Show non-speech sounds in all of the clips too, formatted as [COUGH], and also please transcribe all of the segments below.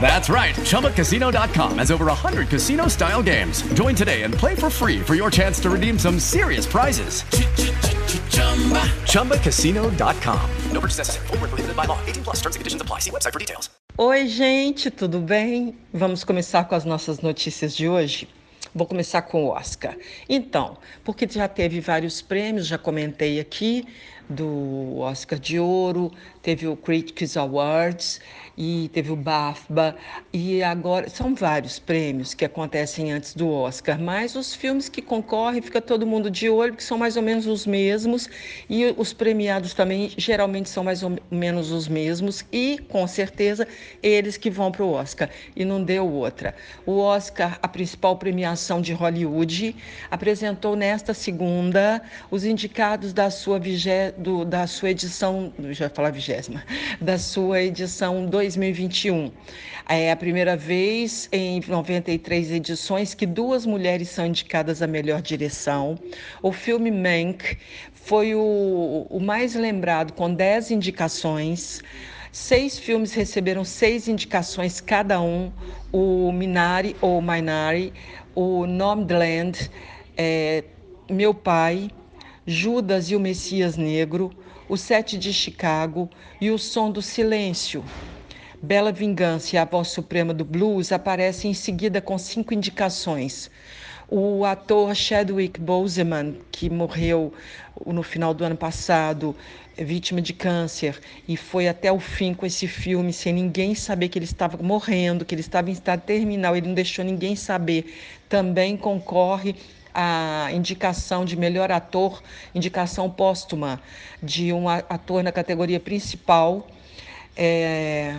That's right. ChumbaCasino.com has over 100 casino style games. Join today and play for free for your chance to redeem some serious prizes. ChumbaCasino.com. No purchase necessary. Void were prohibited by law. 18 plus. Terms and conditions apply. See website for details. Oi, gente, tudo bem? Vamos começar com as nossas notícias de hoje. Vou começar com o Oscar. Então, porque já teve vários prêmios, já comentei aqui do Oscar de Ouro, teve o Critics Awards e teve o BAFTA e agora são vários prêmios que acontecem antes do Oscar, mas os filmes que concorrem fica todo mundo de olho, que são mais ou menos os mesmos. E os premiados também geralmente são mais ou menos os mesmos. E com certeza eles que vão para o Oscar. E não deu outra. O Oscar, a principal premiação de Hollywood, apresentou nesta segunda os indicados da sua vigé, do, da sua edição, já falar vigésima, da sua edição 2021. É a primeira vez em 93 edições que duas mulheres são indicadas a melhor direção. O filme Mank foi o, o mais lembrado, com 10 indicações. Seis filmes receberam seis indicações cada um: o Minari ou Minari, o Nomadland, é, Meu Pai, Judas e o Messias Negro, O Sete de Chicago e O Som do Silêncio. Bela Vingança e a Voz Suprema do Blues aparecem em seguida com cinco indicações. O ator Chadwick Boseman, que morreu no final do ano passado, vítima de câncer, e foi até o fim com esse filme, sem ninguém saber que ele estava morrendo, que ele estava em estado terminal, ele não deixou ninguém saber. Também concorre a indicação de melhor ator, indicação póstuma de um ator na categoria principal. É,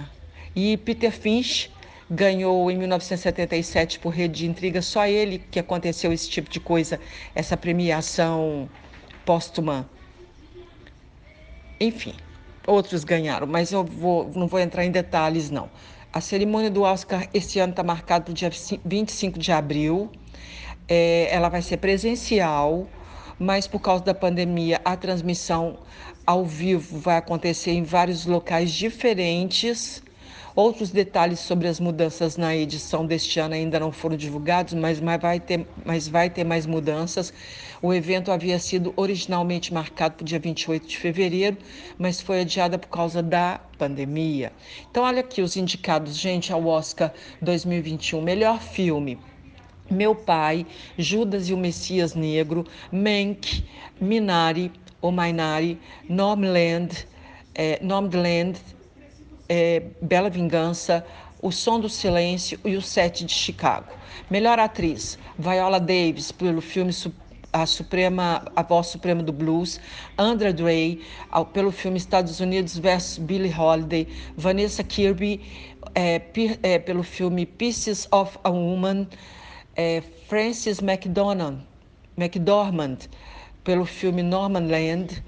e Peter Finch ganhou em 1977 por Rede de Intriga, só ele que aconteceu esse tipo de coisa, essa premiação póstuma. Enfim, outros ganharam, mas eu vou, não vou entrar em detalhes, não. A cerimônia do Oscar esse ano está marcada para o dia 25 de abril. É, ela vai ser presencial, mas por causa da pandemia, a transmissão ao vivo vai acontecer em vários locais diferentes. Outros detalhes sobre as mudanças na edição deste ano ainda não foram divulgados, mas, vai, ter, mas vai ter mais mudanças. O evento havia sido originalmente marcado para o dia 28 de fevereiro, mas foi adiado por causa da pandemia. Então, olha aqui os indicados, gente, ao Oscar 2021. Melhor filme. Meu Pai, Judas e o Messias Negro, Mank, Minari, ou Mainari, Nomland, é, Nomadland, é, Bela Vingança, O Som do Silêncio e O Sete de Chicago. Melhor atriz, Viola Davis, pelo filme a Suprema, a Voz Suprema do Blues, Andra Day, pelo filme Estados Unidos vs Billie Holiday, Vanessa Kirby, é, é, pelo filme Pieces of a Woman, é, Frances McDormand, McDormand, pelo filme Norman Land,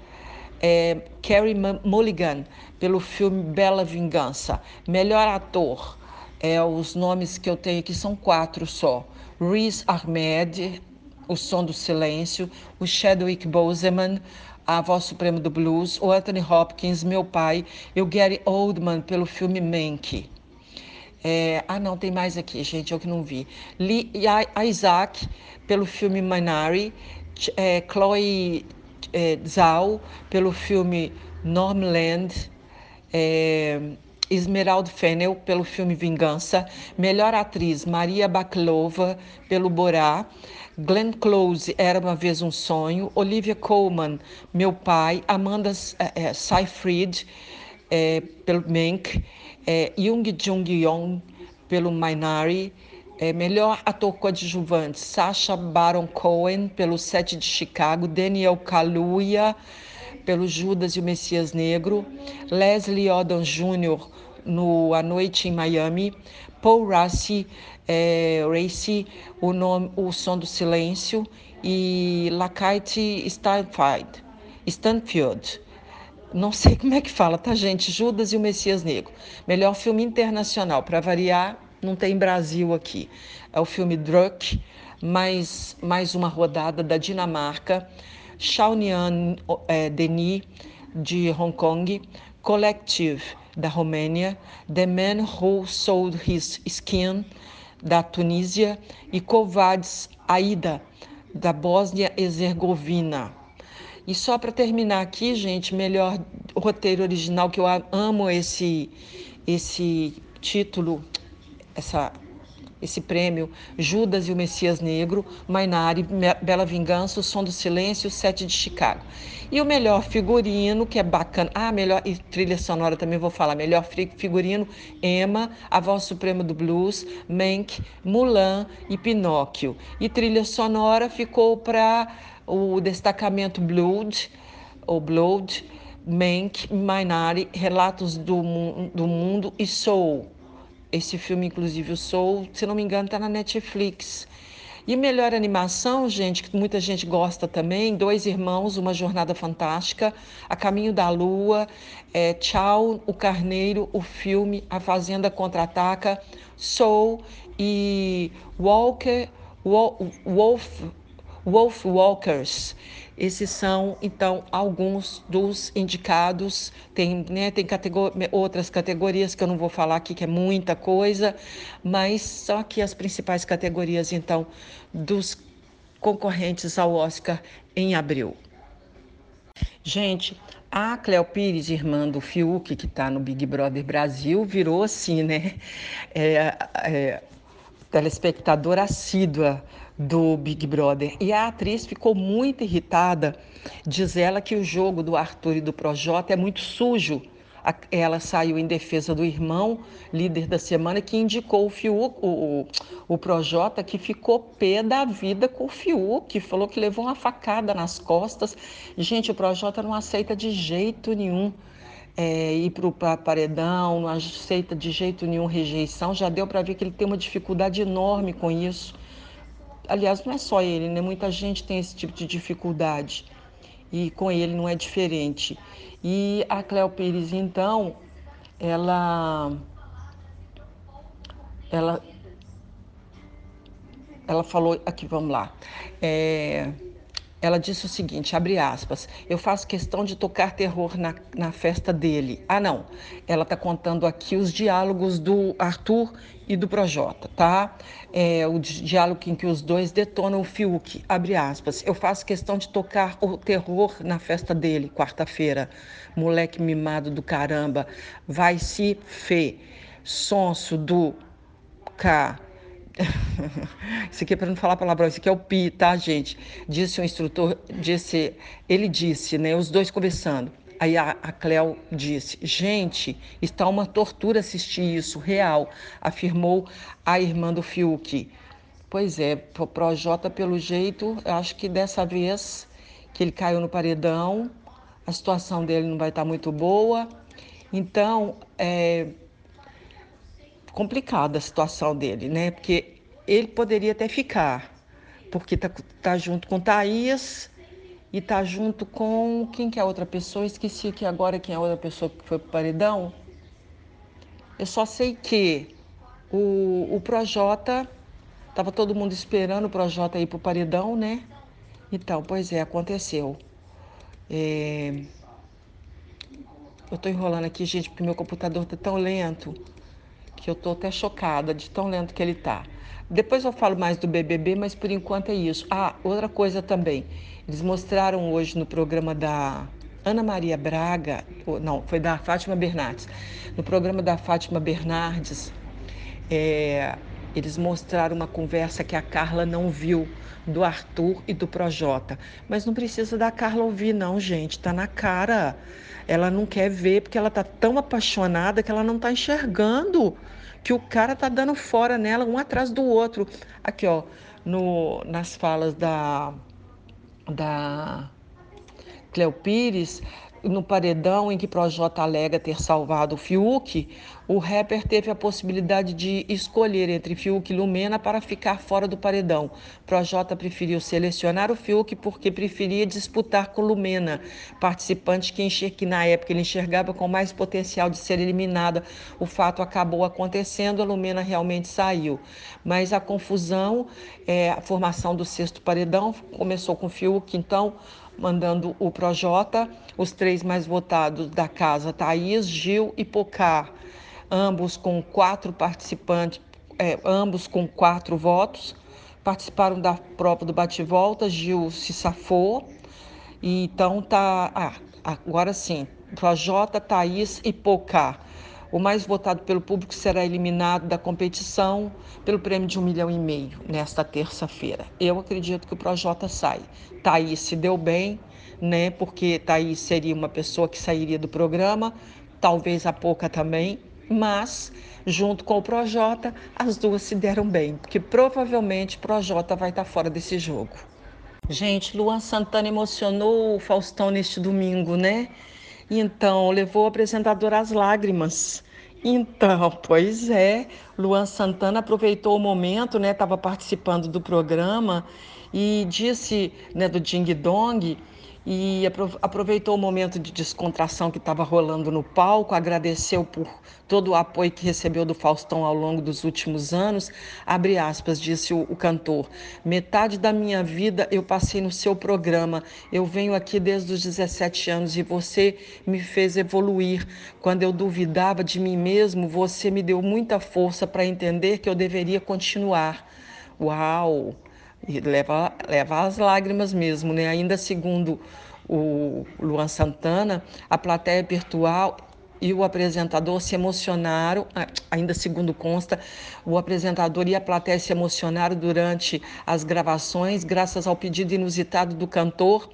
é, Carey Mulligan, pelo filme Bela Vingança. Melhor ator, é, os nomes que eu tenho aqui são quatro só. Riz Ahmed, O Som do Silêncio, o Chadwick Boseman, A Voz Suprema do Blues, o Anthony Hopkins, Meu Pai, e o Gary Oldman, pelo filme Mank. É, ah, não, tem mais aqui, gente, eu que não vi. Lee Isaac, pelo filme Minari, é, Chloe é, Zhao, pelo filme Normland, é, Esmeralda Fennel, pelo filme Vingança, melhor atriz Maria Baklova, pelo Borá, Glenn Close, Era Uma Vez Um Sonho, Olivia Colman, Meu Pai, Amanda é, é, Seyfried, é, pelo Mank, é, Jung Jung Yong pelo Minari, é, melhor ator coadjuvante, Sacha Baron Cohen pelo Sete de Chicago, Daniel Kaluuya pelo Judas e o Messias Negro, Leslie Odom Jr. no A Noite em Miami, Paul Rassi, é, Racy, o, nome, o Som do Silêncio e Lakite Stanfield, Stanfield. Não sei como é que fala, tá, gente? Judas e o Messias Negro. Melhor filme internacional. Para variar, não tem Brasil aqui. É o filme Druk, mais, mais uma rodada da Dinamarca. Shaonian é, Denis, de Hong Kong. Collective, da Romênia. The Man Who Sold His Skin, da Tunísia. E Kovacs Aida, da Bósnia-Herzegovina. E só para terminar aqui, gente, melhor roteiro original, que eu amo esse, esse título, essa, esse prêmio, Judas e o Messias Negro, Mainari, Bela Vingança, O Som do Silêncio, Sete de Chicago. E o melhor figurino, que é bacana. Ah, melhor e trilha sonora também vou falar. Melhor figurino, Emma, A Voz Suprema do Blues, Mank, Mulan e Pinóquio. E trilha sonora ficou para o destacamento Blood, ou Blood, Mank, Minari, Relatos do, do Mundo e Soul. Esse filme, inclusive, o Soul, se não me engano, está na Netflix. E melhor animação, gente, que muita gente gosta também, Dois Irmãos, Uma Jornada Fantástica, A Caminho da Lua, é, Tchau, O Carneiro, o filme, A Fazenda Contra-Ataca, Soul e Walker, Wolf, Wolf Walkers. Esses são, então, alguns dos indicados. Tem, né, tem categor outras categorias que eu não vou falar aqui, que é muita coisa, mas são aqui as principais categorias, então, dos concorrentes ao Oscar em abril. Gente, a Cleo Pires, irmã do Fiuk, que está no Big Brother Brasil, virou assim, né? É, é, telespectadora assídua do Big Brother. E a atriz ficou muito irritada, diz ela que o jogo do Arthur e do Projota é muito sujo. Ela saiu em defesa do irmão, líder da semana, que indicou o Fiuk, o, o Projota, que ficou pé da vida com o Fiuk, que falou que levou uma facada nas costas. Gente, o Projota não aceita de jeito nenhum é, ir para o paredão, não aceita de jeito nenhum rejeição. Já deu para ver que ele tem uma dificuldade enorme com isso. Aliás, não é só ele, né? Muita gente tem esse tipo de dificuldade e com ele não é diferente. E a Cleo Pires, então, ela, ela, ela falou aqui, vamos lá. É, ela disse o seguinte, abre aspas, eu faço questão de tocar terror na, na festa dele. Ah, não, ela está contando aqui os diálogos do Arthur e do Projota, tá? É, o diálogo em que os dois detonam o Fiuk, abre aspas, eu faço questão de tocar o terror na festa dele, quarta-feira. Moleque mimado do caramba, vai se fê, sonso do K [LAUGHS] Isso aqui é para não falar palavrão, isso aqui é o pi, tá, gente? Disse o instrutor, disse, ele disse, né? Os dois conversando. Aí a, a Cleo disse: Gente, está uma tortura assistir isso, real, afirmou a irmã do Fiuk. Pois é, pro Projota, pelo jeito, acho que dessa vez que ele caiu no paredão, a situação dele não vai estar muito boa. Então, é, complicada a situação dele, né? Porque ele poderia até ficar, porque tá, tá junto com Thaís e tá junto com quem que é a outra pessoa? Esqueci aqui agora quem é a outra pessoa que foi pro paredão. Eu só sei que o, o Projota, tava todo mundo esperando o Projota ir pro paredão, né? Então, pois é, aconteceu. É... Eu tô enrolando aqui, gente, porque meu computador tá tão lento que eu estou até chocada de tão lento que ele está. Depois eu falo mais do BBB, mas por enquanto é isso. Ah, outra coisa também. Eles mostraram hoje no programa da Ana Maria Braga, não, foi da Fátima Bernardes. No programa da Fátima Bernardes, é, Eles mostraram uma conversa que a Carla não viu do Arthur e do Projota. Mas não precisa da Carla ouvir, não, gente. Tá na cara. Ela não quer ver porque ela tá tão apaixonada que ela não tá enxergando que o cara tá dando fora nela um atrás do outro. Aqui, ó, no, nas falas da da Cleo Pires, no paredão em que Projota alega ter salvado o Fiuk, o rapper teve a possibilidade de escolher entre Fiuk e Lumena para ficar fora do paredão. Projota preferiu selecionar o Fiuk porque preferia disputar com Lumena, participante que, enxer... que na época ele enxergava com mais potencial de ser eliminada. O fato acabou acontecendo, a Lumena realmente saiu. Mas a confusão, é, a formação do sexto paredão começou com Fiuk, então mandando o Projota, os três mais votados da casa, Thaís, Gil e Pocar, ambos com quatro participantes, é, ambos com quatro votos, participaram da prova do bate-volta, Gil se safou, e então tá, ah, agora sim, Projota, Thaís e Pocar. O mais votado pelo público será eliminado da competição pelo prêmio de um milhão e meio nesta terça-feira. Eu acredito que o Projota sai. Thaís se deu bem, né? Porque Thaís seria uma pessoa que sairia do programa, talvez a pouca também, mas junto com o Projota, as duas se deram bem, porque provavelmente o Projota vai estar fora desse jogo. Gente, Luan Santana emocionou o Faustão neste domingo, né? Então, levou o apresentador às lágrimas. Então, [LAUGHS] pois é, Luan Santana aproveitou o momento, né? Estava participando do programa e disse, né, do Ding Dong, e aproveitou o momento de descontração que estava rolando no palco, agradeceu por todo o apoio que recebeu do Faustão ao longo dos últimos anos. Abre aspas, disse o, o cantor. Metade da minha vida eu passei no seu programa. Eu venho aqui desde os 17 anos e você me fez evoluir. Quando eu duvidava de mim mesmo, você me deu muita força para entender que eu deveria continuar. Uau! Leva, leva as lágrimas mesmo, né? Ainda segundo o Luan Santana, a plateia virtual e o apresentador se emocionaram, ainda segundo consta, o apresentador e a plateia se emocionaram durante as gravações, graças ao pedido inusitado do cantor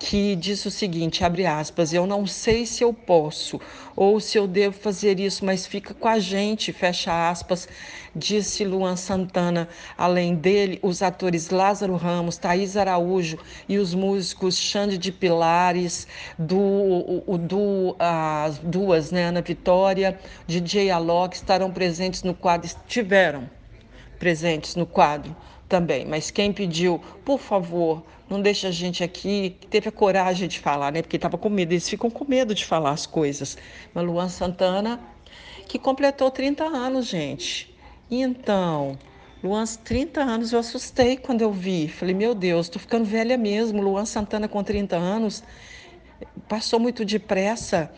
que disse o seguinte, abre aspas, eu não sei se eu posso ou se eu devo fazer isso, mas fica com a gente, fecha aspas, disse Luan Santana. Além dele, os atores Lázaro Ramos, Thaís Araújo e os músicos Xande de Pilares, do, o, do, as duas, né, Ana Vitória, DJ Alok, estarão presentes no quadro, estiveram presentes no quadro também, mas quem pediu, por favor, não deixe a gente aqui, que teve a coragem de falar, né? Porque estava com medo, eles ficam com medo de falar as coisas. Mas Luan Santana, que completou 30 anos, gente. Então, Luan, 30 anos, eu assustei quando eu vi. Falei, meu Deus, estou ficando velha mesmo. Luan Santana com 30 anos, passou muito depressa.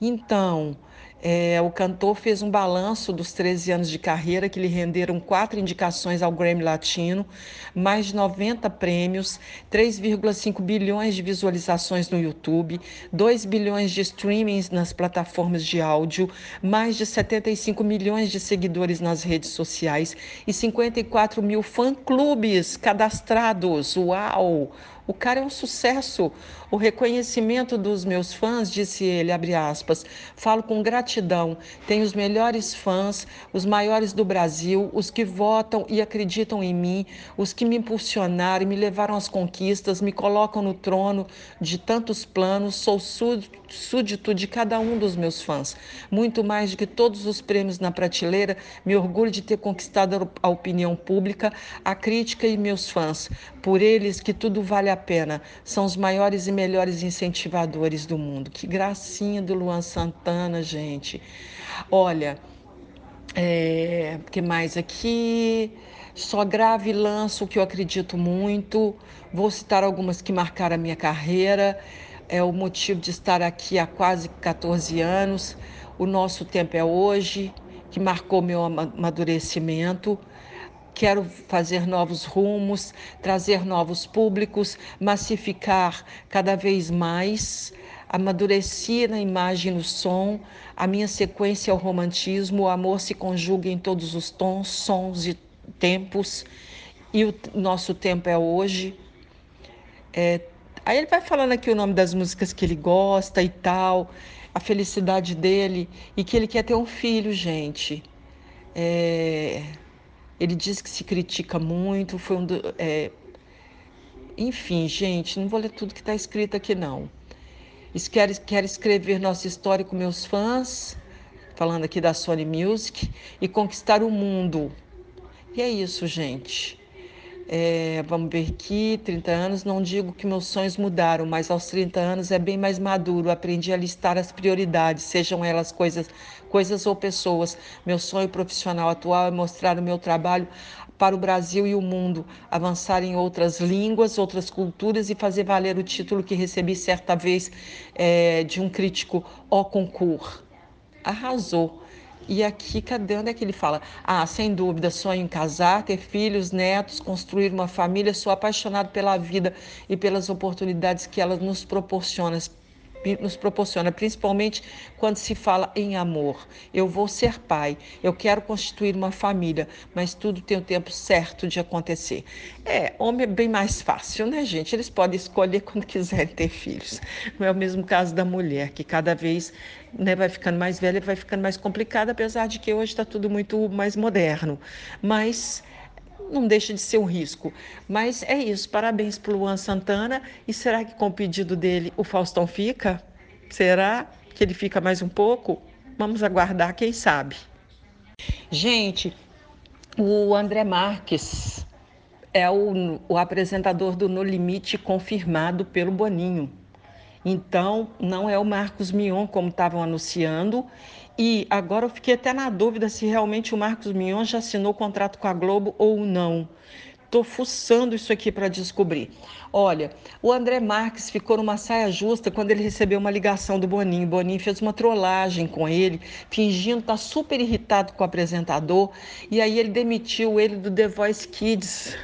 Então, é, o cantor fez um balanço dos 13 anos de carreira que lhe renderam quatro indicações ao Grammy Latino, mais de 90 prêmios, 3,5 bilhões de visualizações no YouTube, 2 bilhões de streamings nas plataformas de áudio, mais de 75 milhões de seguidores nas redes sociais e 54 mil fã-clubes cadastrados. Uau! O cara é um sucesso. O reconhecimento dos meus fãs, disse ele, abre aspas, falo com gratidão. Tenho os melhores fãs, os maiores do Brasil, os que votam e acreditam em mim, os que me impulsionaram me levaram às conquistas, me colocam no trono de tantos planos. Sou súdito de cada um dos meus fãs. Muito mais do que todos os prêmios na prateleira, me orgulho de ter conquistado a opinião pública, a crítica e meus fãs. Por eles que tudo vale a pena. São os maiores e melhores incentivadores do mundo. Que gracinha do Luan Santana, gente. Olha, é, que mais aqui? Só grave lanço que eu acredito muito. Vou citar algumas que marcaram a minha carreira. É o motivo de estar aqui há quase 14 anos. O nosso tempo é hoje, que marcou meu amadurecimento quero fazer novos rumos, trazer novos públicos, massificar cada vez mais Amadureci na imagem no som, a minha sequência é o romantismo, o amor se conjuga em todos os tons, sons e tempos, e o nosso tempo é hoje. É, aí ele vai falando aqui o nome das músicas que ele gosta e tal, a felicidade dele, e que ele quer ter um filho, gente. É, ele diz que se critica muito, foi um do, é, enfim, gente, não vou ler tudo que está escrito aqui, não. Quero, quero escrever nossa história com meus fãs, falando aqui da Sony Music, e conquistar o mundo. E é isso, gente. É, vamos ver aqui, 30 anos, não digo que meus sonhos mudaram, mas aos 30 anos é bem mais maduro. Aprendi a listar as prioridades, sejam elas coisas, coisas ou pessoas. Meu sonho profissional atual é mostrar o meu trabalho para o Brasil e o mundo, avançar em outras línguas, outras culturas e fazer valer o título que recebi certa vez é, de um crítico ao concurso. Arrasou. E aqui, cadê? Onde é que ele fala? Ah, sem dúvida, sonho em casar, ter filhos, netos, construir uma família. Sou apaixonado pela vida e pelas oportunidades que ela nos proporciona, nos proporciona, principalmente quando se fala em amor. Eu vou ser pai, eu quero constituir uma família, mas tudo tem o tempo certo de acontecer. É, homem é bem mais fácil, né, gente? Eles podem escolher [LAUGHS] quando quiserem ter filhos. Não é o mesmo caso da mulher, que cada vez né, vai ficando mais velha e vai ficando mais complicada, apesar de que hoje está tudo muito mais moderno. Mas não deixa de ser um risco. Mas é isso. Parabéns para o Luan Santana. E será que com o pedido dele o Faustão fica? Será que ele fica mais um pouco? Vamos aguardar, quem sabe. Gente, o André Marques é o, o apresentador do No Limite confirmado pelo Boninho. Então, não é o Marcos Mion, como estavam anunciando, e agora eu fiquei até na dúvida se realmente o Marcos Mion já assinou contrato com a Globo ou não. Estou fuçando isso aqui para descobrir. Olha, o André Marques ficou numa saia justa quando ele recebeu uma ligação do Boninho. Boninho fez uma trollagem com ele, fingindo estar tá super irritado com o apresentador. E aí ele demitiu ele do The Voice Kids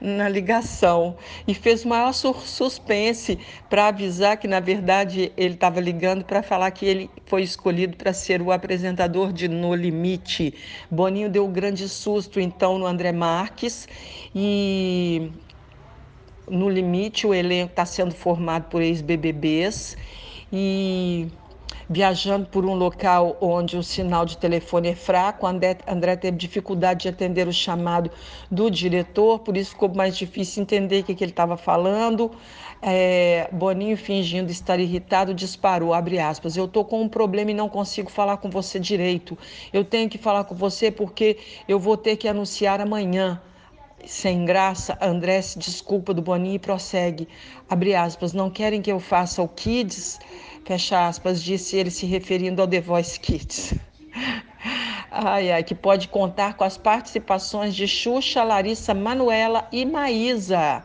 na ligação. E fez o maior suspense para avisar que, na verdade, ele estava ligando para falar que ele foi escolhido para ser o apresentador de No Limite. Boninho deu um grande susto, então, no André Marques. E no limite, o elenco está sendo formado por ex-BBBs e viajando por um local onde o sinal de telefone é fraco. André, André teve dificuldade de atender o chamado do diretor, por isso ficou mais difícil entender o que, que ele estava falando. É, Boninho, fingindo estar irritado, disparou, abre aspas, eu estou com um problema e não consigo falar com você direito. Eu tenho que falar com você porque eu vou ter que anunciar amanhã sem graça, André se desculpa do Boninho e prossegue. Abre aspas, não querem que eu faça o Kids? fecha aspas, disse ele se referindo ao The Voice Kids. [LAUGHS] Ai, ai, que pode contar com as participações de Xuxa, Larissa, Manuela e Maísa.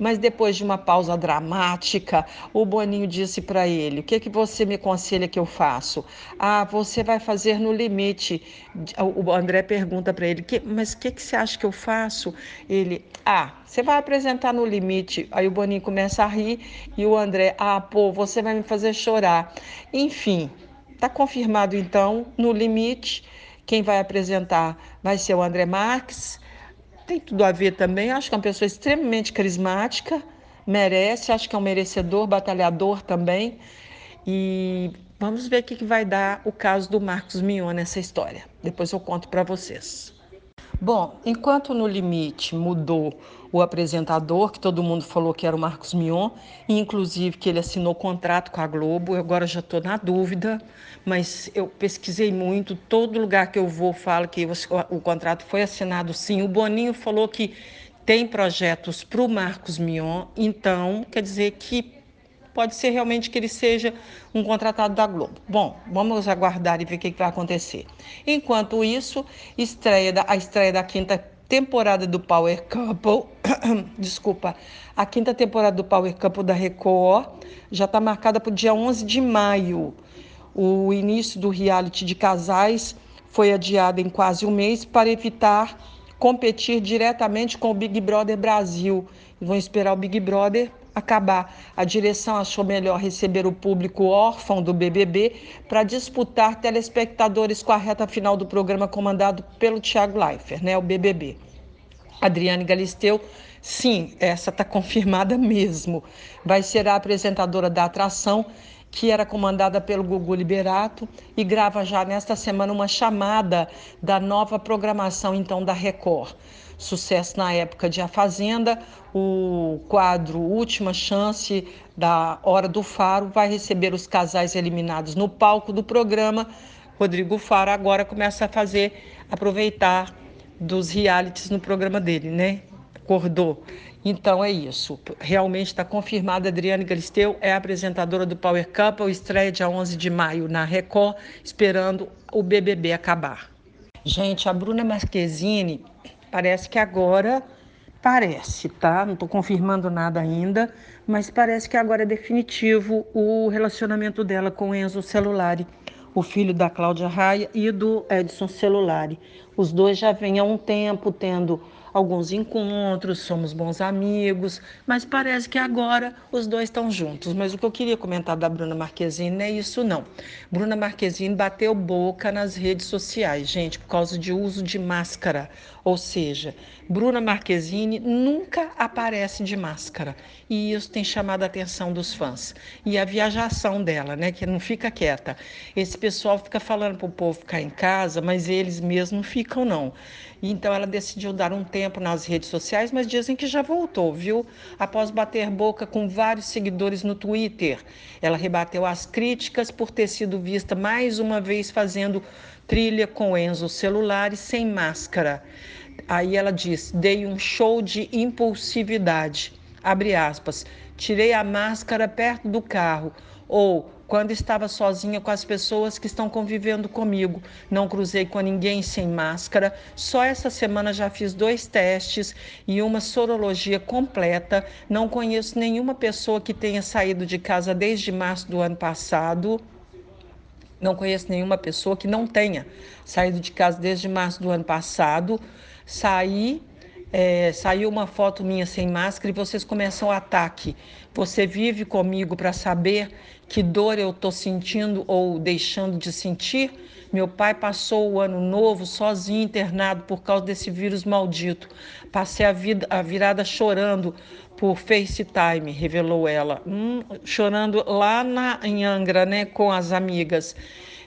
Mas depois de uma pausa dramática, o Boninho disse para ele: O que, que você me aconselha que eu faço? Ah, você vai fazer no limite. O André pergunta para ele: Mas o que, que você acha que eu faço? Ele: Ah, você vai apresentar no limite. Aí o Boninho começa a rir e o André: Ah, pô, você vai me fazer chorar. Enfim, está confirmado então no limite. Quem vai apresentar vai ser o André Marques tem tudo a ver também. Acho que é uma pessoa extremamente carismática, merece, acho que é um merecedor, batalhador também. E vamos ver o que vai dar o caso do Marcos Mion nessa história. Depois eu conto para vocês. Bom, enquanto no limite mudou o apresentador, que todo mundo falou que era o Marcos Mion, e inclusive que ele assinou contrato com a Globo, eu agora já estou na dúvida, mas eu pesquisei muito, todo lugar que eu vou falo que o, contrato foi assinado sim. O Boninho falou que tem projetos para o Marcos Mion, então quer dizer que pode ser realmente que ele seja um contratado da Globo. Bom, vamos aguardar e ver o que vai acontecer. Enquanto isso, estreia da, a estreia da quinta temporada do Power Couple, [COUGHS] desculpa, a quinta temporada do Power Couple da Record já está marcada para o dia 11 de maio. O início do reality de casais foi adiado em quase um mês para evitar competir diretamente com o Big Brother Brasil. Vão esperar o Big Brother acabar. A direção achou melhor receber o público órfão do BBB para disputar telespectadores com a reta final do programa comandado pelo Tiago Leifert, né, o BBB. Adriane Galisteu, sim, essa está [LAUGHS] confirmada mesmo. Vai ser a apresentadora da atração, que era comandada pelo Gugu Liberato, e grava já nesta semana uma chamada da nova programação, então, da Record. Sucesso na época de A Fazenda, o quadro Última Chance da Hora do Faro vai receber os casais eliminados no palco do programa. Rodrigo Faro agora começa a fazer, aproveitar dos realities no programa dele, né? Acordou. Então é isso. Realmente está confirmada. Adriane Galisteu é apresentadora do Power Couple, estreia dia 11 de maio na Record, esperando o BBB acabar. Gente, a Bruna Marquezine parece que agora parece, tá? Não estou confirmando nada ainda, mas parece que agora é definitivo o relacionamento dela com Enzo Celulari o filho da Cláudia Raia e do Edson Celulari. Os dois já vêm há um tempo tendo alguns encontros, somos bons amigos, mas parece que agora os dois estão juntos. Mas o que eu queria comentar da Bruna Marquezine não é isso não. Bruna Marquezine bateu boca nas redes sociais, gente, por causa de uso de máscara. Ou seja, Bruna Marquezine nunca aparece de máscara. E isso tem chamado a atenção dos fãs. E a viajação dela, né, que não fica quieta. Esse pessoal fica falando para o povo ficar em casa, mas eles mesmos não ficam não. Então ela decidiu dar um tempo nas redes sociais, mas dizem que já voltou, viu? Após bater boca com vários seguidores no Twitter. Ela rebateu as críticas por ter sido vista mais uma vez fazendo trilha com Enzo celular e sem máscara. Aí ela diz: dei um show de impulsividade. Abre aspas. Tirei a máscara perto do carro. Ou quando estava sozinha com as pessoas que estão convivendo comigo. Não cruzei com ninguém sem máscara. Só essa semana já fiz dois testes e uma sorologia completa. Não conheço nenhuma pessoa que tenha saído de casa desde março do ano passado. Não conheço nenhuma pessoa que não tenha saído de casa desde março do ano passado. Saí é, saiu uma foto minha sem máscara e vocês começam o ataque. Você vive comigo para saber que dor eu estou sentindo ou deixando de sentir? Meu pai passou o ano novo sozinho internado por causa desse vírus maldito. Passei a, vida, a virada chorando por FaceTime, revelou ela. Hum, chorando lá na, em Angra, né, com as amigas.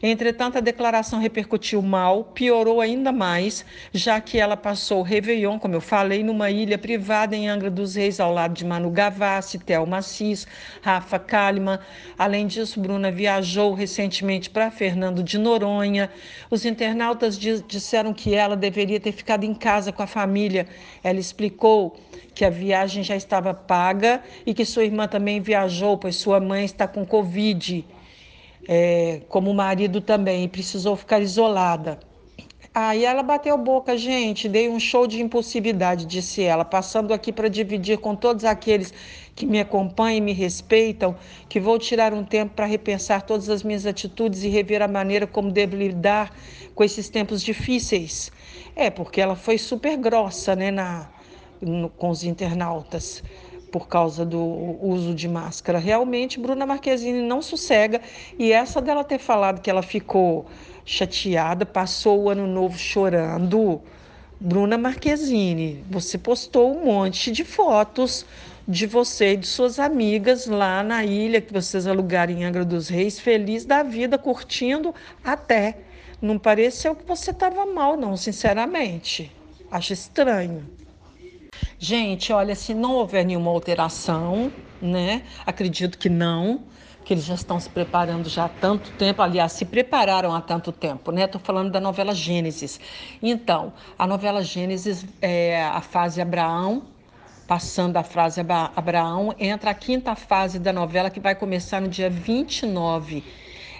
Entretanto, a declaração repercutiu mal, piorou ainda mais, já que ela passou o Réveillon, como eu falei, numa ilha privada em Angra dos Reis, ao lado de Manu Gavassi, Thelma Assis, Rafa Kalimann. Além disso, Bruna viajou recentemente para Fernando de Noronha. Os internautas disseram que ela deveria ter ficado em casa com a família. Ela explicou que a viagem já estava paga e que sua irmã também viajou, pois sua mãe está com Covid é, como o marido também, precisou ficar isolada. Aí ela bateu boca, gente, dei um show de impulsividade, disse ela, passando aqui para dividir com todos aqueles que me acompanham e me respeitam, que vou tirar um tempo para repensar todas as minhas atitudes e rever a maneira como devo lidar com esses tempos difíceis. É, porque ela foi super grossa, né, na, no, com os internautas por causa do uso de máscara. Realmente, Bruna Marquezine não sossega e essa dela ter falado que ela ficou chateada, passou o ano novo chorando. Bruna Marquezine, você postou um monte de fotos de você e de suas amigas lá na ilha que vocês alugaram em Angra dos Reis, feliz da vida, curtindo até. Não pareceu que você estava mal, não, sinceramente. Acho estranho. Gente, olha, se não houver nenhuma alteração, né? Acredito que não, que eles já estão se preparando já há tanto tempo, aliás, se prepararam há tanto tempo, né? Estou falando da novela Gênesis. Então, a novela Gênesis é a fase Abraão, passando a fase Abraão, entra a quinta fase da novela que vai começar no dia 29.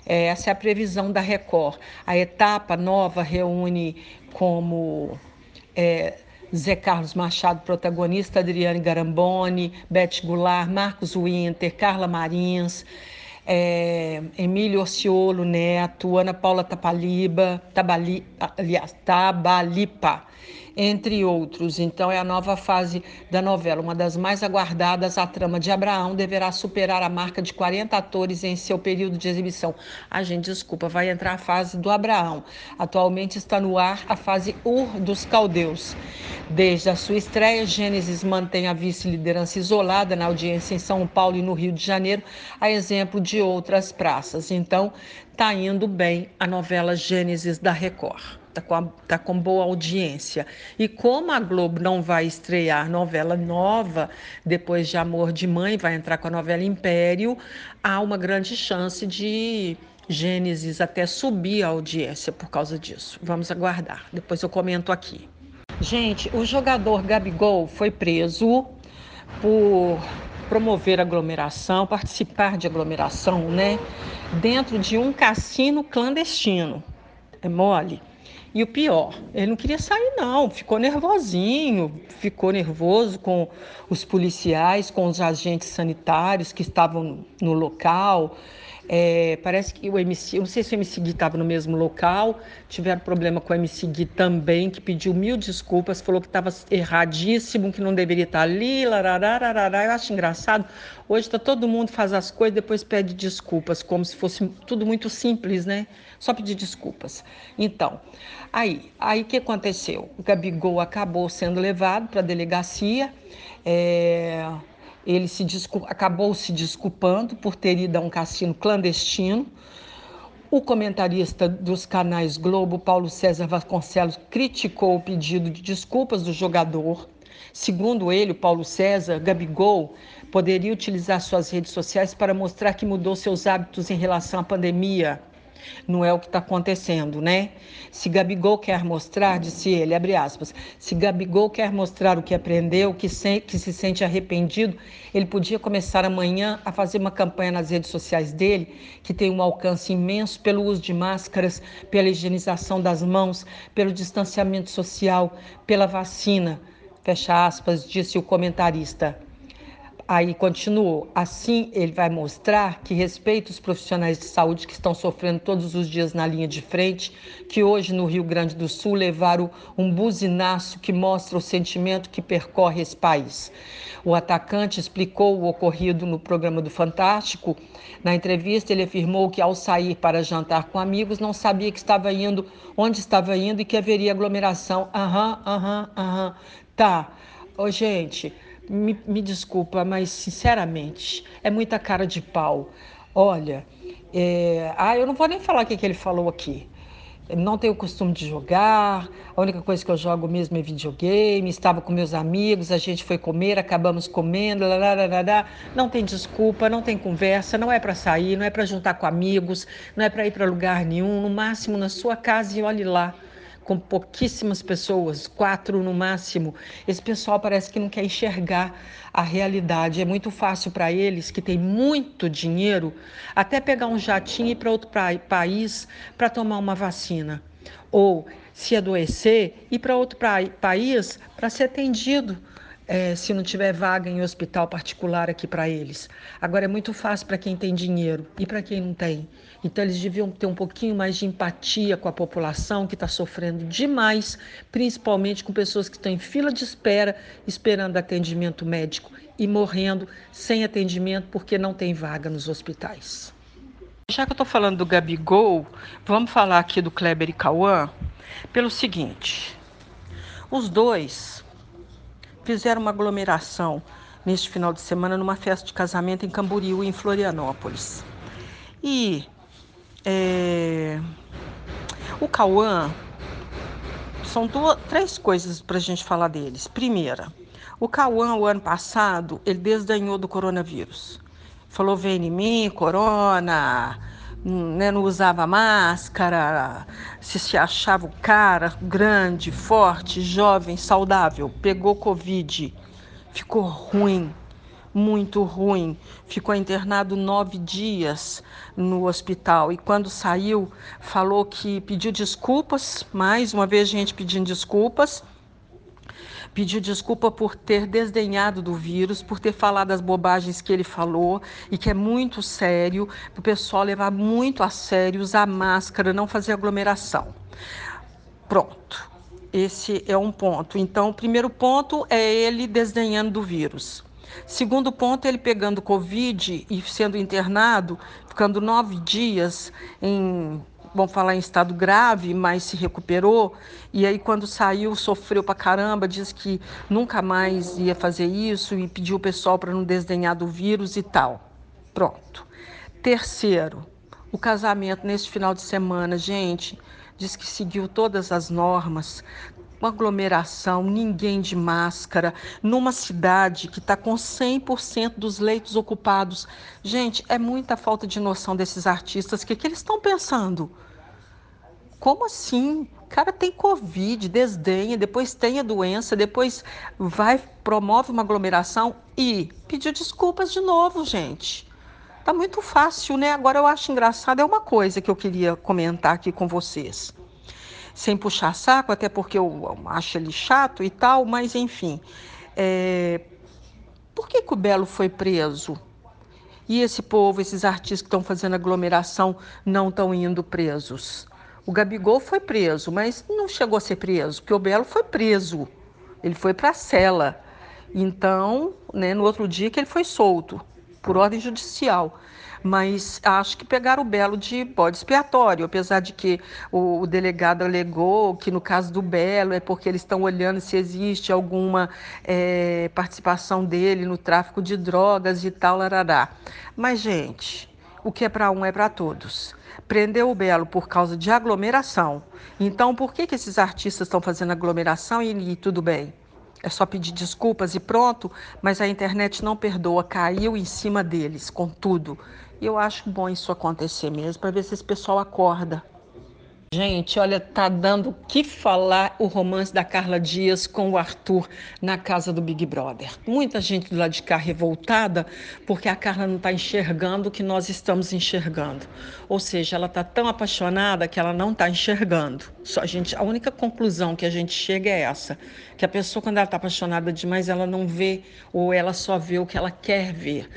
É, essa é a previsão da Record. A etapa nova reúne como é, Zé Carlos Machado, protagonista, Adriane Garamboni, Beth Goulart, Marcos Winter, Carla Marins. é, Emílio Orciolo Neto, Ana Paula Tapaliba, Tabali, aliás, Tabalipa entre outros. Então, é a nova fase da novela, uma das mais aguardadas. A trama de Abraão deverá superar a marca de 40 atores em seu período de exibição. A gente, desculpa, vai entrar a fase do Abraão. Atualmente está no ar a fase Ur dos Caldeus. Desde a sua estreia, Gênesis mantém a vice-liderança isolada na audiência em São Paulo e no Rio de Janeiro, a exemplo de outras praças. Então, está indo bem a novela Gênesis da Record está com, tá com boa audiência. E como a Globo não vai estrear novela nova depois de Amor de Mãe, vai entrar com a novela Império, há uma grande chance de Gênesis até subir a audiência por causa disso. Vamos aguardar. Depois eu comento aqui. Gente, o jogador Gabigol foi preso por promover aglomeração, participar de aglomeração, né? Dentro de um cassino clandestino. É mole. E o pior, ele não queria sair, não, ficou nervosinho, ficou nervoso com os policiais, com os agentes sanitários que estavam no local. É, parece que o MC, não sei se o MC Gui estava no mesmo local, tiveram problema com o MC Gui também, que pediu mil desculpas, falou que estava erradíssimo, que não deveria estar ali, lararararará. Eu acho engraçado. Hoje está todo mundo faz as coisas depois pede desculpas, como se fosse tudo muito simples, né? Só pedir desculpas. Então, aí, aí que aconteceu? O Gabigol acabou sendo levado para a delegacia. É, ele se acabou se desculpando por ter ido a um cassino clandestino. O comentarista dos canais Globo, Paulo César Vasconcelos, criticou o pedido de desculpas do jogador. Segundo ele, Paulo César, Gabigol poderia utilizar suas redes sociais para mostrar que mudou seus hábitos em relação à pandemia não é o que está acontecendo, né? Se Gabigol quer mostrar, disse ele, abre aspas, se Gabigol quer mostrar o que aprendeu, que se, que se sente arrependido, ele podia começar amanhã a fazer uma campanha nas redes sociais dele, que tem um alcance imenso pelo uso de máscaras, pela higienização das mãos, pelo distanciamento social, pela vacina. Fecha aspas, disse o comentarista. Aí continuou. Assim, ele vai mostrar que respeita os profissionais de saúde que estão sofrendo todos os dias na linha de frente, que hoje no Rio Grande do Sul levaram um buzinaço que mostra o sentimento que percorre esse país. O atacante explicou o ocorrido no programa do Fantástico. Na entrevista, ele afirmou que ao sair para jantar com amigos, não sabia que estava indo, onde estava indo e que haveria aglomeração. Aham, aham, aham. Tá. Ô, gente, me, me desculpa, mas sinceramente, é muita cara de pau. Olha, é... ah, eu não vou nem falar o que, que ele falou aqui. Não tenho o costume de jogar, a única coisa que eu jogo mesmo é videogame. Estava com meus amigos, a gente foi comer, acabamos comendo, lararara. não tem desculpa, não tem conversa, não é para sair, não é para juntar com amigos, não é para ir para lugar nenhum, no máximo na sua casa e olhe lá com pouquíssimas pessoas, quatro no máximo, esse pessoal parece que não quer enxergar a realidade. É muito fácil para eles, que têm muito dinheiro, até pegar um jatinho e ir para outro país para tomar uma vacina. Ou, se adoecer, ir para outro país para ser atendido é, se não tiver vaga em hospital particular aqui para eles. Agora é muito fácil para quem tem dinheiro e para quem não tem. Então eles deviam ter um pouquinho mais de empatia com a população que está sofrendo demais, principalmente com pessoas que estão em fila de espera, esperando atendimento médico e morrendo sem atendimento porque não tem vaga nos hospitais. Já que eu estou falando do Gabigol, vamos falar aqui do Kleber e Cauã pelo seguinte: os dois fizeram uma aglomeração neste final de semana numa festa de casamento em Camboriú, em Florianópolis. E é, o Cauã, são duas, três coisas para a gente falar deles. Primeira, o Cauã, o ano passado, ele desdenhou do coronavírus. Falou: vem em mim, corona, né, não usava máscara, se, se achava o cara grande, forte, jovem, saudável, pegou Covid, ficou ruim, muito ruim, ficou internado nove dias no hospital e quando saiu falou que pediu desculpas, mais uma vez gente pedindo desculpas, pediu desculpa por ter desdenhado do vírus, por ter falado as bobagens que ele falou e que é muito sério, para o pessoal levar muito a sério, usar máscara, não fazer aglomeração. Pronto. Esse é um ponto. Então, o primeiro ponto é ele desdenhando do vírus. Segundo ponto, ele pegando Covid e sendo internado, ficando nove dias em, vamos falar em estado grave, mas se recuperou. E aí, quando saiu, sofreu pra caramba, disse que nunca mais ia fazer isso e pediu o pessoal para não desdenhar do vírus e tal. Pronto. Terceiro, o casamento nesse final de semana, gente diz que seguiu todas as normas, uma aglomeração, ninguém de máscara, numa cidade que está com 100% dos leitos ocupados. Gente, é muita falta de noção desses artistas. O que, que eles estão pensando? Como assim? O cara tem Covid, desdenha, depois tem a doença, depois vai, promove uma aglomeração e pediu desculpas de novo, gente. Tá muito fácil, né? Agora eu acho engraçado, é uma coisa que eu queria comentar aqui com vocês. Sem puxar saco, até porque eu acho ele chato e tal, mas enfim. É... Por que, que o Belo foi preso? E esse povo, esses artistas que estão fazendo aglomeração, não estão indo presos? O Gabigol foi preso, mas não chegou a ser preso, porque o Belo foi preso. Ele foi para a cela. Então, né, no outro dia que ele foi solto por ordem judicial. Mas acho que pegaram o Belo de bode expiatório, apesar de que o, o delegado alegou que no caso do Belo é porque eles estão olhando se existe alguma é, participação dele no tráfico de drogas e tal, larará. Mas, gente, o que é para um é para todos. Prendeu o Belo por causa de aglomeração. Então, por que, que esses artistas estão fazendo aglomeração e, e tudo bem? É só pedir desculpas e pronto, mas a internet não perdoa, caiu em cima deles com tudo. E eu acho bom isso acontecer mesmo, para ver se esse pessoal acorda. Gente, olha, tá dando que falar o romance da Carla Dias com o Arthur na casa do Big Brother. Muita gente do lado de cá revoltada porque a Carla não está enxergando o que nós estamos enxergando. Ou seja, ela está tão apaixonada que ela não está enxergando. Só a, gente, a única conclusão que a gente chega é essa: que a pessoa, quando ela está apaixonada demais, ela não vê ou ela só vê o que ela quer ver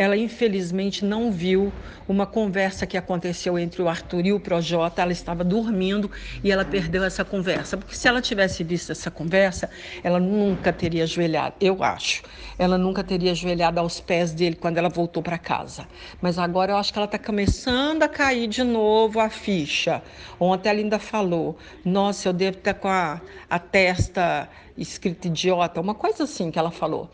ela infelizmente não viu uma conversa que aconteceu entre o Arthur e o Projota. Ela estava dormindo e ela perdeu essa conversa. Porque se ela tivesse visto essa conversa, ela nunca teria ajoelhado, eu acho. Ela nunca teria ajoelhado aos pés dele quando ela voltou para casa. Mas agora eu acho que ela está começando a cair de novo a ficha. Ontem ela ainda falou: Nossa, eu devo estar com a, a testa escrito idiota, uma coisa assim que ela falou.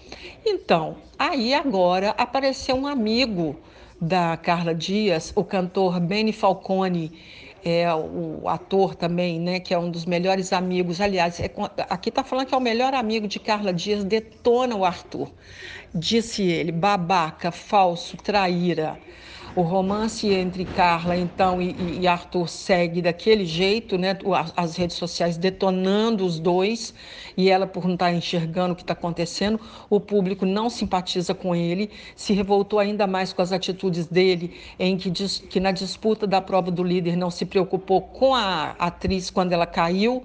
Então, aí agora apareceu um amigo da Carla Dias, o cantor Benny Falcone, é o ator também, né, que é um dos melhores amigos. Aliás, é, aqui está falando que é o melhor amigo de Carla Dias, detona o Arthur. Disse ele, babaca, falso, traíra. O romance entre Carla então e, e Arthur segue daquele jeito, né? As redes sociais detonando os dois e ela por não estar tá enxergando o que está acontecendo, o público não simpatiza com ele, se revoltou ainda mais com as atitudes dele, em que, que na disputa da prova do líder não se preocupou com a atriz quando ela caiu,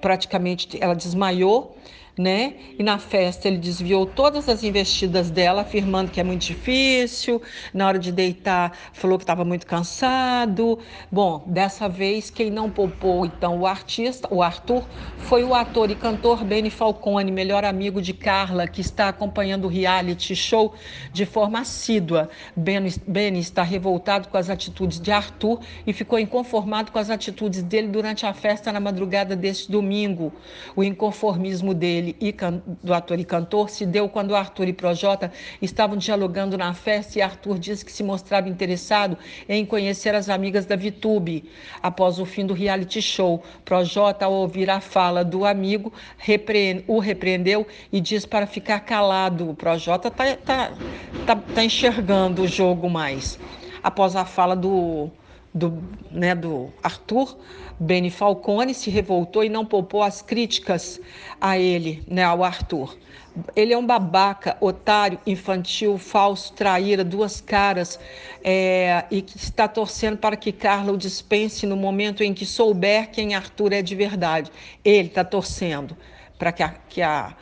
praticamente ela desmaiou né? E na festa ele desviou todas as investidas dela, afirmando que é muito difícil. Na hora de deitar, falou que estava muito cansado. Bom, dessa vez quem não poupou então o artista, o Arthur, foi o ator e cantor Benny Falcone, melhor amigo de Carla, que está acompanhando o reality show de forma assídua. Benny, Benny está revoltado com as atitudes de Arthur e ficou inconformado com as atitudes dele durante a festa na madrugada deste domingo. O inconformismo dele dele e do ator e cantor se deu quando Arthur e Projota estavam dialogando na festa e Arthur disse que se mostrava interessado em conhecer as amigas da Vitube. Após o fim do reality show, Projota, ao ouvir a fala do amigo, o repreendeu e disse para ficar calado. O Projota está tá, tá, tá enxergando o jogo mais. Após a fala do do, né, do Arthur, Beni Falcone se revoltou e não poupou as críticas a ele, né, ao Arthur. Ele é um babaca, otário, infantil, falso, traíra, duas caras, é, e que está torcendo para que Carla o dispense no momento em que souber quem Arthur é de verdade. Ele está torcendo para que, a, que a,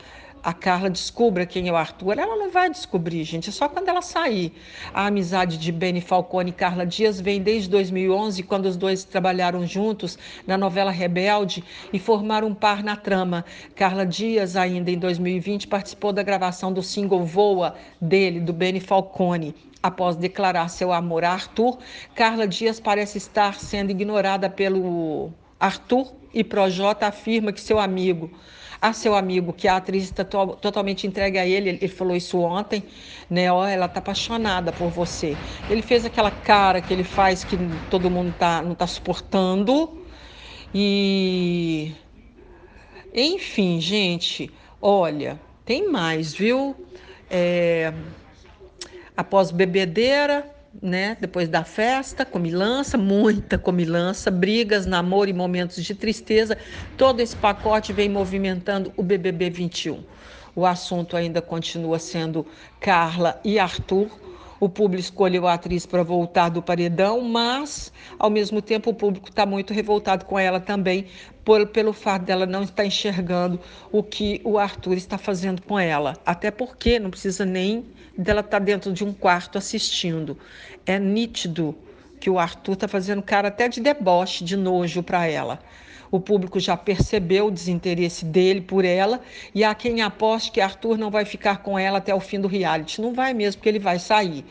a Carla descubra quem é o Arthur. Ela não vai descobrir, gente, é só quando ela sair. A amizade de Benny Falcone e Carla Dias vem desde 2011, quando os dois trabalharam juntos na novela Rebelde e formaram um par na trama. Carla Dias, ainda em 2020, participou da gravação do single Voa dele, do Benny Falcone. Após declarar seu amor a Arthur, Carla Dias parece estar sendo ignorada pelo Arthur e Projota afirma que seu amigo, a seu amigo, que a atriz está to totalmente entregue a ele, ele falou isso ontem, né? Ó, ela tá apaixonada por você. Ele fez aquela cara que ele faz que todo mundo tá, não está suportando. E enfim, gente, olha, tem mais, viu? É após bebedeira, né? Depois da festa, comilança, muita comilança, brigas, namoro e momentos de tristeza. Todo esse pacote vem movimentando o BBB 21. O assunto ainda continua sendo Carla e Arthur. O público escolheu a atriz para voltar do paredão, mas, ao mesmo tempo, o público está muito revoltado com ela também, por, pelo fato dela não estar enxergando o que o Arthur está fazendo com ela. Até porque não precisa nem dela estar dentro de um quarto assistindo. É nítido que o Arthur está fazendo cara até de deboche, de nojo para ela. O público já percebeu o desinteresse dele por ela e há quem aposte que Arthur não vai ficar com ela até o fim do reality. Não vai mesmo, porque ele vai sair.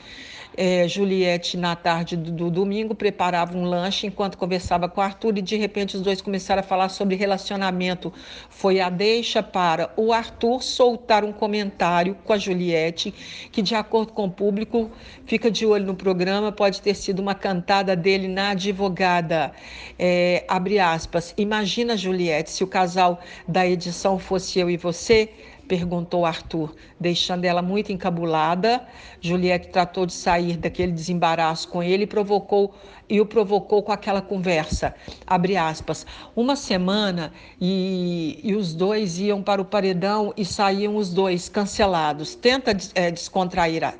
É, Juliette, na tarde do, do, domingo, preparava um lanche enquanto conversava com Arthur e de repente os dois começaram a falar sobre relacionamento. Foi a deixa para o Arthur soltar um comentário com a Juliette, que, de acordo com o público, fica de olho no programa, pode ter sido uma cantada dele na advogada. É, abre aspas. Imagina, Juliette, se o casal da edição fosse eu e você perguntou Arthur, deixando ela muito encabulada. Juliette tratou de sair daquele desembaraço com ele e provocou e o provocou com aquela conversa. Abre aspas. Uma semana e, e os dois iam para o paredão e saíam os dois cancelados. Tenta é, descontrair a,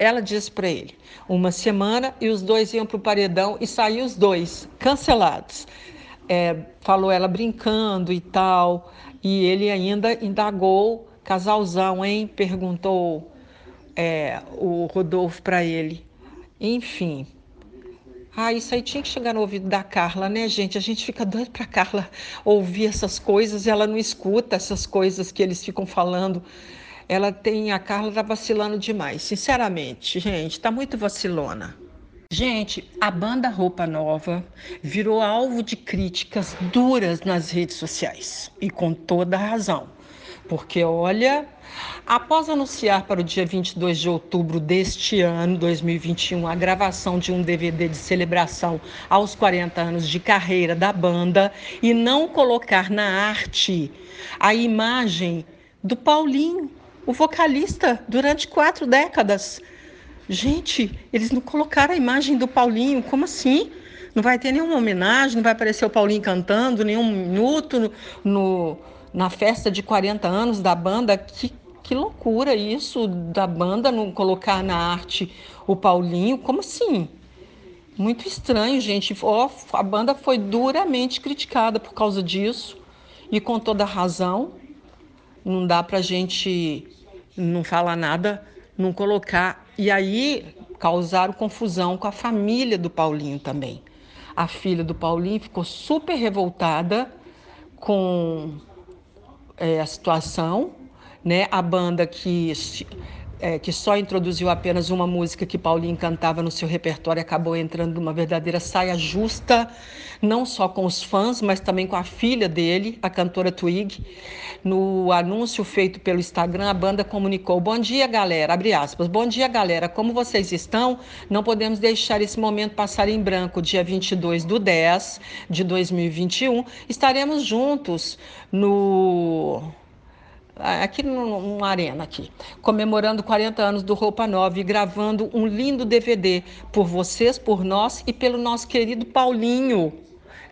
ela disse para ele: uma semana e os dois iam para o paredão e saíam os dois cancelados. É, falou ela brincando e tal. E ele ainda indagou, casalzão, hein? Perguntou é, o Rodolfo para ele. Enfim. Ah, isso aí tinha que chegar no ouvido da Carla, né, gente? A gente fica doido para Carla ouvir essas coisas e ela não escuta essas coisas que eles ficam falando. Ela tem, a Carla tá vacilando demais, sinceramente, gente, tá muito vacilona. Gente, a banda Roupa Nova virou alvo de críticas duras nas redes sociais e com toda razão. Porque, olha, após anunciar para o dia 22 de outubro deste ano, 2021, a gravação de um DVD de celebração aos 40 anos de carreira da banda e não colocar na arte a imagem do Paulinho, o vocalista, durante quatro décadas Gente, eles não colocaram a imagem do Paulinho, como assim? Não vai ter nenhuma homenagem, não vai aparecer o Paulinho cantando, nenhum minuto no, no na festa de 40 anos da banda. Que, que loucura isso da banda não colocar na arte o Paulinho, como assim? Muito estranho, gente. Oh, a banda foi duramente criticada por causa disso e com toda razão. Não dá para gente não falar nada, não colocar e aí causaram confusão com a família do Paulinho também. A filha do Paulinho ficou super revoltada com é, a situação, né? A banda que é, que só introduziu apenas uma música que Paulinho cantava no seu repertório, acabou entrando numa verdadeira saia justa, não só com os fãs, mas também com a filha dele, a cantora Twig. No anúncio feito pelo Instagram, a banda comunicou: Bom dia, galera. Abre aspas. Bom dia, galera. Como vocês estão? Não podemos deixar esse momento passar em branco. Dia 22 do 10 de 2021, estaremos juntos no aqui numa arena aqui, comemorando 40 anos do Roupa Nova e gravando um lindo DVD por vocês, por nós e pelo nosso querido Paulinho.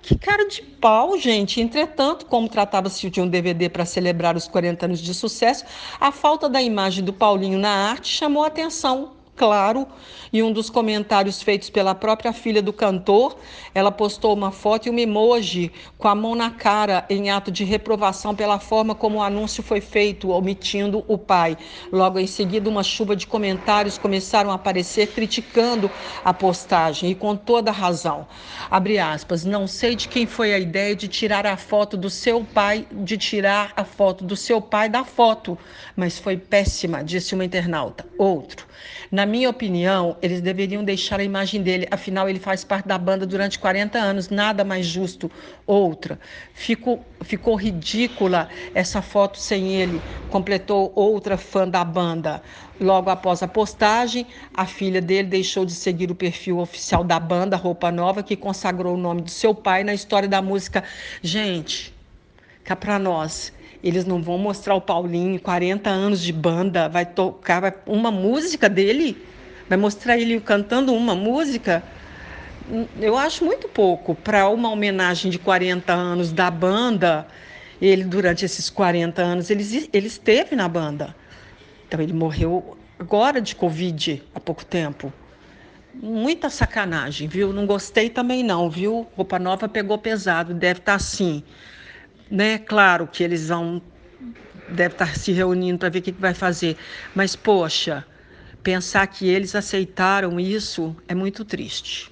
Que cara de pau, gente. Entretanto, como tratava-se de um DVD para celebrar os 40 anos de sucesso, a falta da imagem do Paulinho na arte chamou a atenção claro, e um dos comentários feitos pela própria filha do cantor, ela postou uma foto e um emoji com a mão na cara em ato de reprovação pela forma como o anúncio foi feito, omitindo o pai. Logo em seguida, uma chuva de comentários começaram a aparecer criticando a postagem e com toda razão. Abre aspas, não sei de quem foi a ideia de tirar a foto do seu pai, de tirar a foto do seu pai da foto, mas foi péssima, disse uma internauta. Outro. Na minha opinião, eles deveriam deixar a imagem dele, afinal, ele faz parte da banda durante 40 anos, nada mais justo. Outra, ficou, ficou ridícula essa foto sem ele, completou outra fã da banda. Logo após a postagem, a filha dele deixou de seguir o perfil oficial da banda Roupa Nova, que consagrou o nome do seu pai na história da música. Gente, cá para nós. Eles não vão mostrar o Paulinho, 40 anos de banda, vai tocar uma música dele? Vai mostrar ele cantando uma música? Eu acho muito pouco para uma homenagem de 40 anos da banda. Ele, durante esses 40 anos, ele, ele esteve na banda. Então, ele morreu agora de Covid, há pouco tempo. Muita sacanagem, viu? Não gostei também não, viu? Roupa Nova pegou pesado, deve estar tá assim né? Claro que eles vão deve estar se reunindo para ver o que, que vai fazer, mas poxa, pensar que eles aceitaram isso é muito triste.